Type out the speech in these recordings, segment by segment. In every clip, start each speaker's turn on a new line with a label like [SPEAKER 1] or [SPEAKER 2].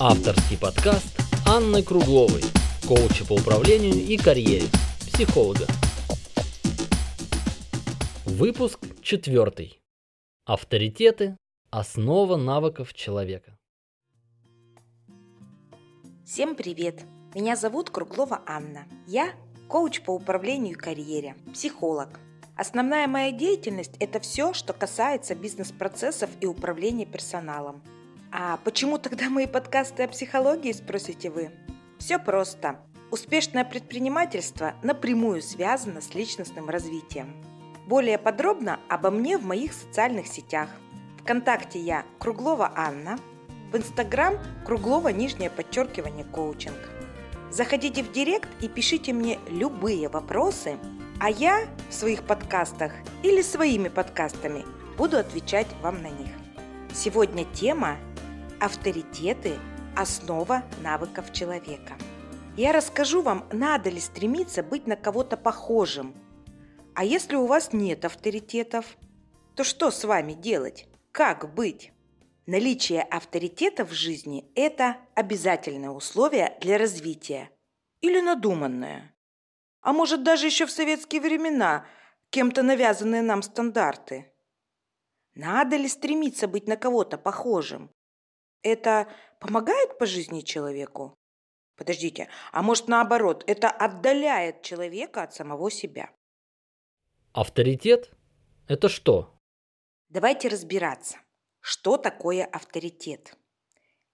[SPEAKER 1] Авторский подкаст Анны Кругловой, коуча по управлению и карьере, психолога. Выпуск четвертый. Авторитеты – основа навыков человека.
[SPEAKER 2] Всем привет! Меня зовут Круглова Анна. Я коуч по управлению и карьере, психолог. Основная моя деятельность – это все, что касается бизнес-процессов и управления персоналом – а почему тогда мои подкасты о психологии, спросите вы? Все просто. Успешное предпринимательство напрямую связано с личностным развитием. Более подробно обо мне в моих социальных сетях. Вконтакте я Круглова Анна, в Инстаграм Круглова нижнее подчеркивание коучинг. Заходите в Директ и пишите мне любые вопросы, а я в своих подкастах или своими подкастами буду отвечать вам на них. Сегодня тема Авторитеты – основа навыков человека. Я расскажу вам, надо ли стремиться быть на кого-то похожим. А если у вас нет авторитетов, то что с вами делать? Как быть? Наличие авторитета в жизни – это обязательное условие для развития. Или надуманное. А может, даже еще в советские времена кем-то навязанные нам стандарты. Надо ли стремиться быть на кого-то похожим? Это помогает по жизни человеку? Подождите, а может наоборот, это отдаляет человека от самого себя?
[SPEAKER 1] Авторитет – это что?
[SPEAKER 2] Давайте разбираться, что такое авторитет.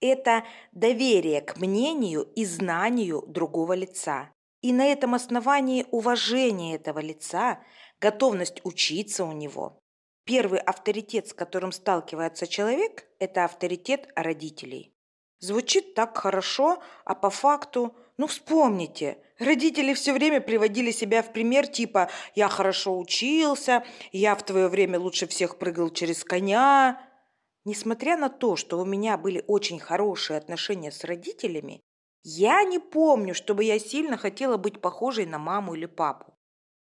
[SPEAKER 2] Это доверие к мнению и знанию другого лица. И на этом основании уважение этого лица, готовность учиться у него, Первый авторитет, с которым сталкивается человек, это авторитет родителей. Звучит так хорошо, а по факту, ну вспомните, родители все время приводили себя в пример типа «я хорошо учился», «я в твое время лучше всех прыгал через коня». Несмотря на то, что у меня были очень хорошие отношения с родителями, я не помню, чтобы я сильно хотела быть похожей на маму или папу.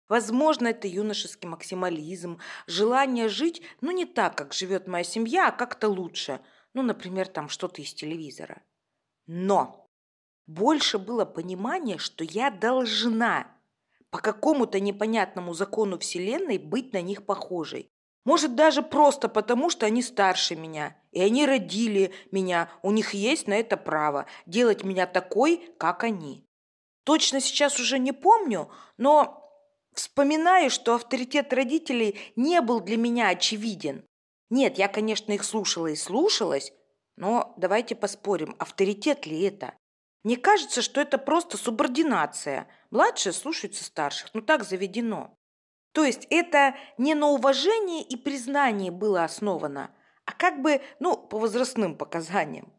[SPEAKER 2] Возможно, это юношеский максимализм, желание жить, ну, не так, как живет моя семья, а как-то лучше. Ну, например, там что-то из телевизора. Но больше было понимание, что я должна по какому-то непонятному закону Вселенной быть на них похожей. Может, даже просто потому, что они старше меня, и они родили меня, у них есть на это право делать меня такой, как они. Точно сейчас уже не помню, но Вспоминаю, что авторитет родителей не был для меня очевиден. Нет, я, конечно, их слушала и слушалась, но давайте поспорим, авторитет ли это? Мне кажется, что это просто субординация. Младшие слушаются старших, ну так заведено. То есть это не на уважении и признании было основано, а как бы, ну, по возрастным показаниям.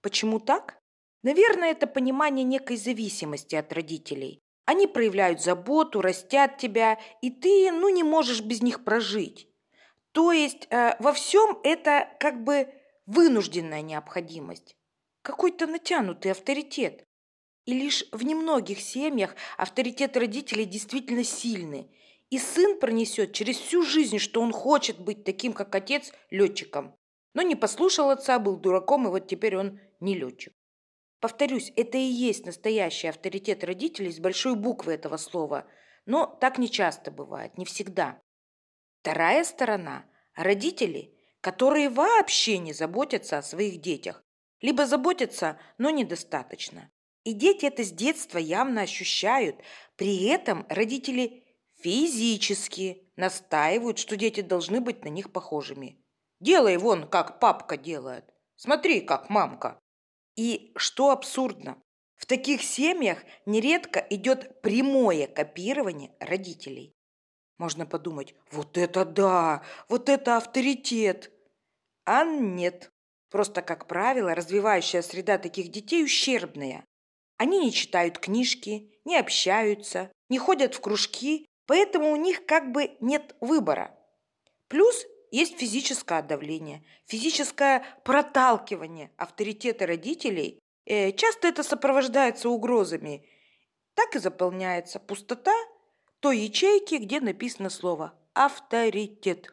[SPEAKER 2] Почему так? Наверное, это понимание некой зависимости от родителей. Они проявляют заботу, растят тебя, и ты, ну, не можешь без них прожить. То есть э, во всем это как бы вынужденная необходимость, какой-то натянутый авторитет. И лишь в немногих семьях авторитет родителей действительно сильный, и сын пронесет через всю жизнь, что он хочет быть таким, как отец, летчиком. Но не послушал отца, был дураком, и вот теперь он не летчик. Повторюсь, это и есть настоящий авторитет родителей с большой буквы этого слова, но так не часто бывает, не всегда. Вторая сторона – родители, которые вообще не заботятся о своих детях, либо заботятся, но недостаточно. И дети это с детства явно ощущают, при этом родители физически настаивают, что дети должны быть на них похожими. Делай вон, как папка делает. Смотри, как мамка. И что абсурдно, в таких семьях нередко идет прямое копирование родителей. Можно подумать, вот это да, вот это авторитет. А нет. Просто, как правило, развивающая среда таких детей ущербная. Они не читают книжки, не общаются, не ходят в кружки, поэтому у них как бы нет выбора. Плюс есть физическое давление, физическое проталкивание авторитета родителей. Э, часто это сопровождается угрозами. Так и заполняется пустота той ячейки, где написано слово «авторитет».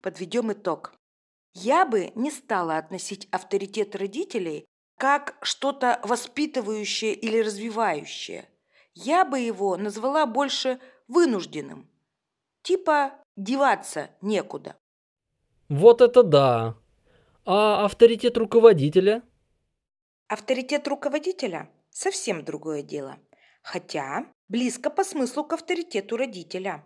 [SPEAKER 2] Подведем итог. Я бы не стала относить авторитет родителей как что-то воспитывающее или развивающее. Я бы его назвала больше вынужденным. Типа деваться некуда.
[SPEAKER 1] Вот это да. А авторитет руководителя?
[SPEAKER 2] Авторитет руководителя – совсем другое дело. Хотя близко по смыслу к авторитету родителя.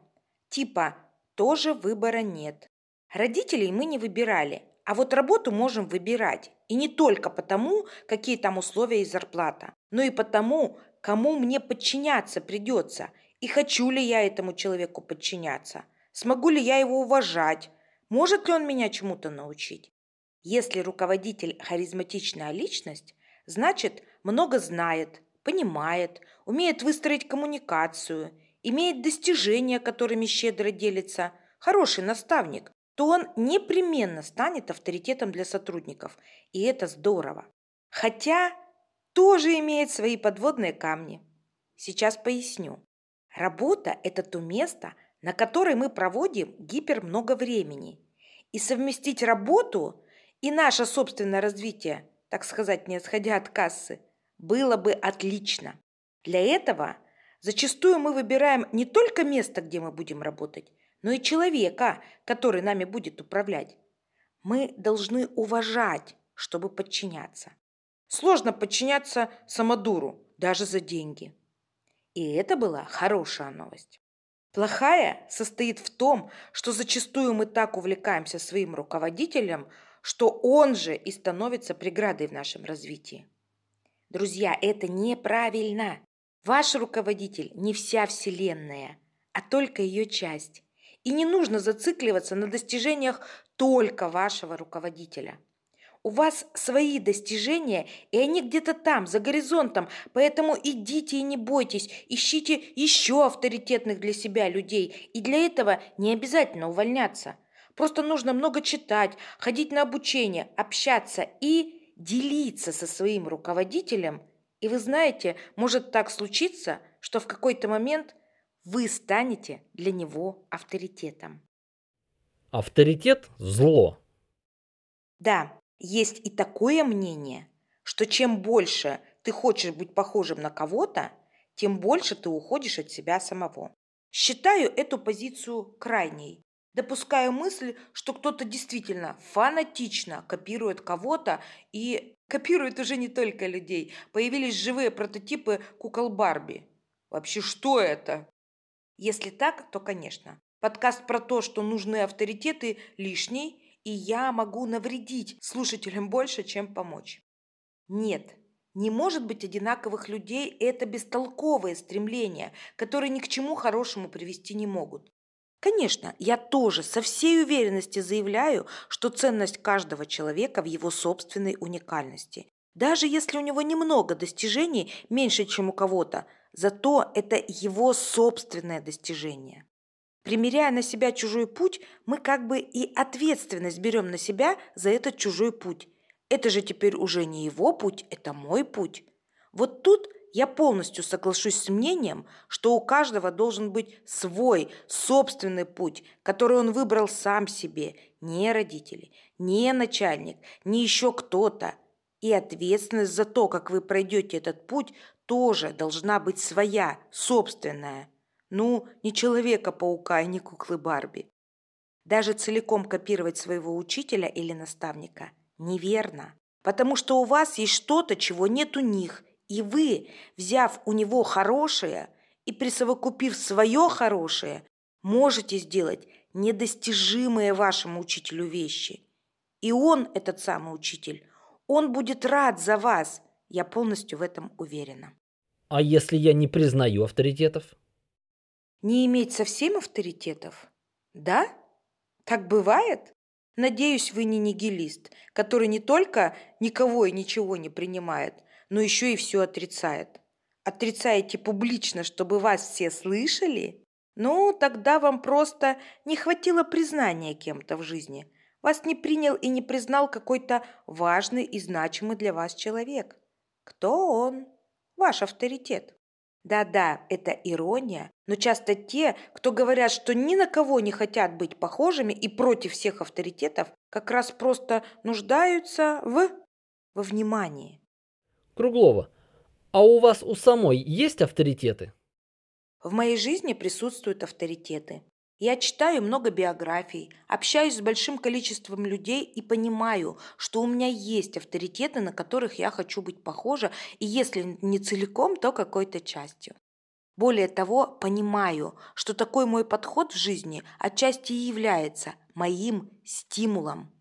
[SPEAKER 2] Типа тоже выбора нет. Родителей мы не выбирали, а вот работу можем выбирать. И не только потому, какие там условия и зарплата, но и потому, кому мне подчиняться придется, и хочу ли я этому человеку подчиняться, смогу ли я его уважать, может ли он меня чему-то научить. Если руководитель харизматичная личность, значит, много знает, понимает, умеет выстроить коммуникацию, имеет достижения, которыми щедро делится, хороший наставник, то он непременно станет авторитетом для сотрудников, и это здорово. Хотя тоже имеет свои подводные камни. Сейчас поясню. Работа – это то место, на которое мы проводим гипер много времени. И совместить работу и наше собственное развитие, так сказать, не отходя от кассы, было бы отлично. Для этого зачастую мы выбираем не только место, где мы будем работать, но и человека, который нами будет управлять. Мы должны уважать, чтобы подчиняться. Сложно подчиняться самодуру, даже за деньги. И это была хорошая новость. Плохая состоит в том, что зачастую мы так увлекаемся своим руководителем, что он же и становится преградой в нашем развитии. Друзья, это неправильно. Ваш руководитель не вся Вселенная, а только ее часть. И не нужно зацикливаться на достижениях только вашего руководителя. У вас свои достижения, и они где-то там, за горизонтом, поэтому идите и не бойтесь, ищите еще авторитетных для себя людей, и для этого не обязательно увольняться. Просто нужно много читать, ходить на обучение, общаться и делиться со своим руководителем. И вы знаете, может так случиться, что в какой-то момент вы станете для него авторитетом.
[SPEAKER 1] Авторитет – зло.
[SPEAKER 2] Да, есть и такое мнение, что чем больше ты хочешь быть похожим на кого-то, тем больше ты уходишь от себя самого. Считаю эту позицию крайней. Допускаю мысль, что кто-то действительно фанатично копирует кого-то и копирует уже не только людей. Появились живые прототипы кукол Барби. Вообще, что это? Если так, то, конечно. Подкаст про то, что нужны авторитеты, лишний, и я могу навредить слушателям больше, чем помочь. Нет, не может быть одинаковых людей – это бестолковые стремления, которые ни к чему хорошему привести не могут. Конечно, я тоже со всей уверенностью заявляю, что ценность каждого человека в его собственной уникальности. Даже если у него немного достижений, меньше, чем у кого-то, зато это его собственное достижение. Примеряя на себя чужой путь, мы как бы и ответственность берем на себя за этот чужой путь. Это же теперь уже не его путь, это мой путь. Вот тут я полностью соглашусь с мнением, что у каждого должен быть свой, собственный путь, который он выбрал сам себе, не родители, не начальник, не еще кто-то. И ответственность за то, как вы пройдете этот путь, тоже должна быть своя, собственная. Ну, не Человека-паука и не куклы Барби. Даже целиком копировать своего учителя или наставника неверно, потому что у вас есть что-то, чего нет у них, и вы, взяв у него хорошее и присовокупив свое хорошее, можете сделать недостижимые вашему учителю вещи. И он, этот самый учитель, он будет рад за вас. Я полностью в этом уверена.
[SPEAKER 1] А если я не признаю авторитетов?
[SPEAKER 2] Не иметь совсем авторитетов? Да? Так бывает? Надеюсь, вы не нигилист, который не только никого и ничего не принимает, но еще и все отрицает. Отрицаете публично, чтобы вас все слышали? Ну, тогда вам просто не хватило признания кем-то в жизни. Вас не принял и не признал какой-то важный и значимый для вас человек. Кто он? Ваш авторитет. Да-да, это ирония, но часто те, кто говорят, что ни на кого не хотят быть похожими и против всех авторитетов, как раз просто нуждаются в... во внимании.
[SPEAKER 1] Круглова, а у вас у самой есть авторитеты?
[SPEAKER 2] В моей жизни присутствуют авторитеты. Я читаю много биографий, общаюсь с большим количеством людей и понимаю, что у меня есть авторитеты, на которых я хочу быть похожа, и если не целиком, то какой-то частью. Более того, понимаю, что такой мой подход в жизни отчасти и является моим стимулом.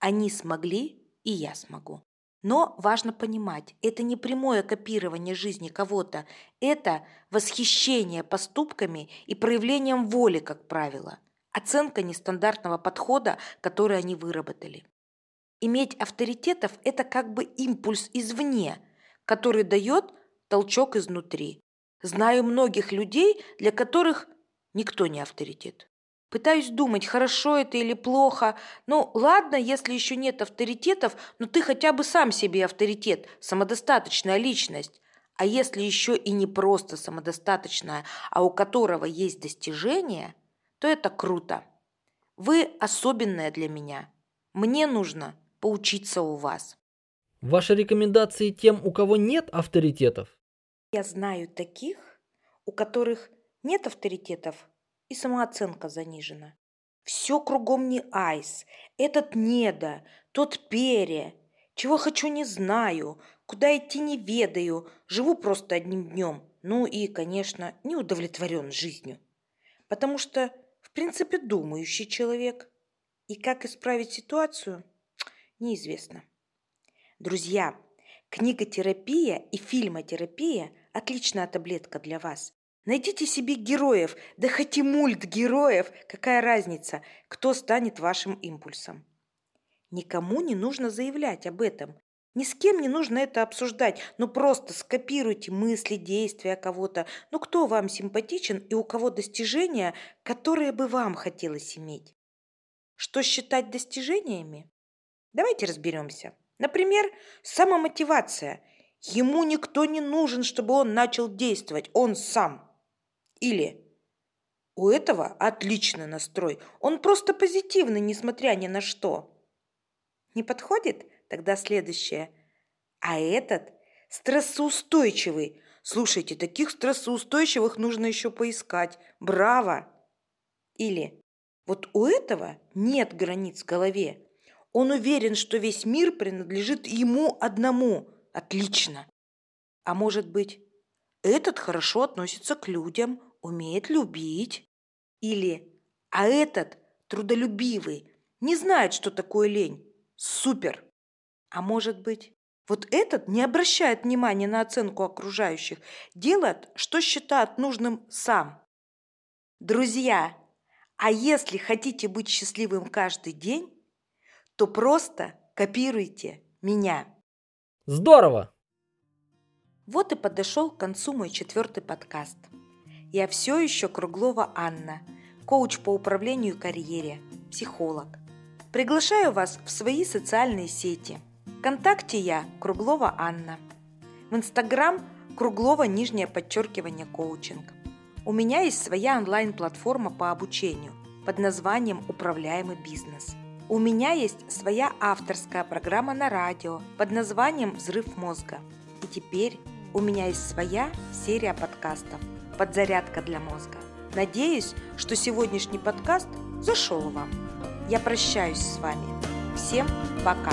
[SPEAKER 2] Они смогли, и я смогу. Но важно понимать, это не прямое копирование жизни кого-то, это восхищение поступками и проявлением воли, как правило, оценка нестандартного подхода, который они выработали. Иметь авторитетов – это как бы импульс извне, который дает толчок изнутри. Знаю многих людей, для которых никто не авторитет. Пытаюсь думать, хорошо это или плохо. Ну, ладно, если еще нет авторитетов, но ты хотя бы сам себе авторитет, самодостаточная личность. А если еще и не просто самодостаточная, а у которого есть достижения, то это круто. Вы особенная для меня. Мне нужно поучиться у вас.
[SPEAKER 1] Ваши рекомендации тем, у кого нет авторитетов?
[SPEAKER 2] Я знаю таких, у которых нет авторитетов, и самооценка занижена. Все кругом не айс, этот неда, тот пере. Чего хочу не знаю, куда идти не ведаю, живу просто одним днем. Ну и, конечно, не удовлетворен жизнью. Потому что, в принципе, думающий человек. И как исправить ситуацию, неизвестно. Друзья, книготерапия и фильмотерапия – отличная таблетка для вас. Найдите себе героев, да хоть и мульт героев, какая разница, кто станет вашим импульсом. Никому не нужно заявлять об этом. Ни с кем не нужно это обсуждать, но просто скопируйте мысли, действия кого-то. Ну кто вам симпатичен и у кого достижения, которые бы вам хотелось иметь? Что считать достижениями? Давайте разберемся. Например, самомотивация. Ему никто не нужен, чтобы он начал действовать, он сам. Или у этого отличный настрой, он просто позитивный, несмотря ни на что. Не подходит? Тогда следующее. А этот стрессоустойчивый. Слушайте, таких стрессоустойчивых нужно еще поискать. Браво! Или вот у этого нет границ в голове. Он уверен, что весь мир принадлежит ему одному. Отлично. А может быть, этот хорошо относится к людям, умеет любить. Или «А этот трудолюбивый, не знает, что такое лень. Супер!» А может быть, вот этот не обращает внимания на оценку окружающих, делает, что считает нужным сам. Друзья, а если хотите быть счастливым каждый день, то просто копируйте меня.
[SPEAKER 1] Здорово!
[SPEAKER 2] Вот и подошел к концу мой четвертый подкаст – я все еще Круглова Анна, коуч по управлению карьере, психолог. Приглашаю вас в свои социальные сети. Вконтакте я Круглова Анна. В Инстаграм Круглова нижнее подчеркивание коучинг. У меня есть своя онлайн-платформа по обучению под названием «Управляемый бизнес». У меня есть своя авторская программа на радио под названием «Взрыв мозга». И теперь у меня есть своя серия подкастов – подзарядка для мозга. Надеюсь, что сегодняшний подкаст зашел вам. Я прощаюсь с вами. Всем пока!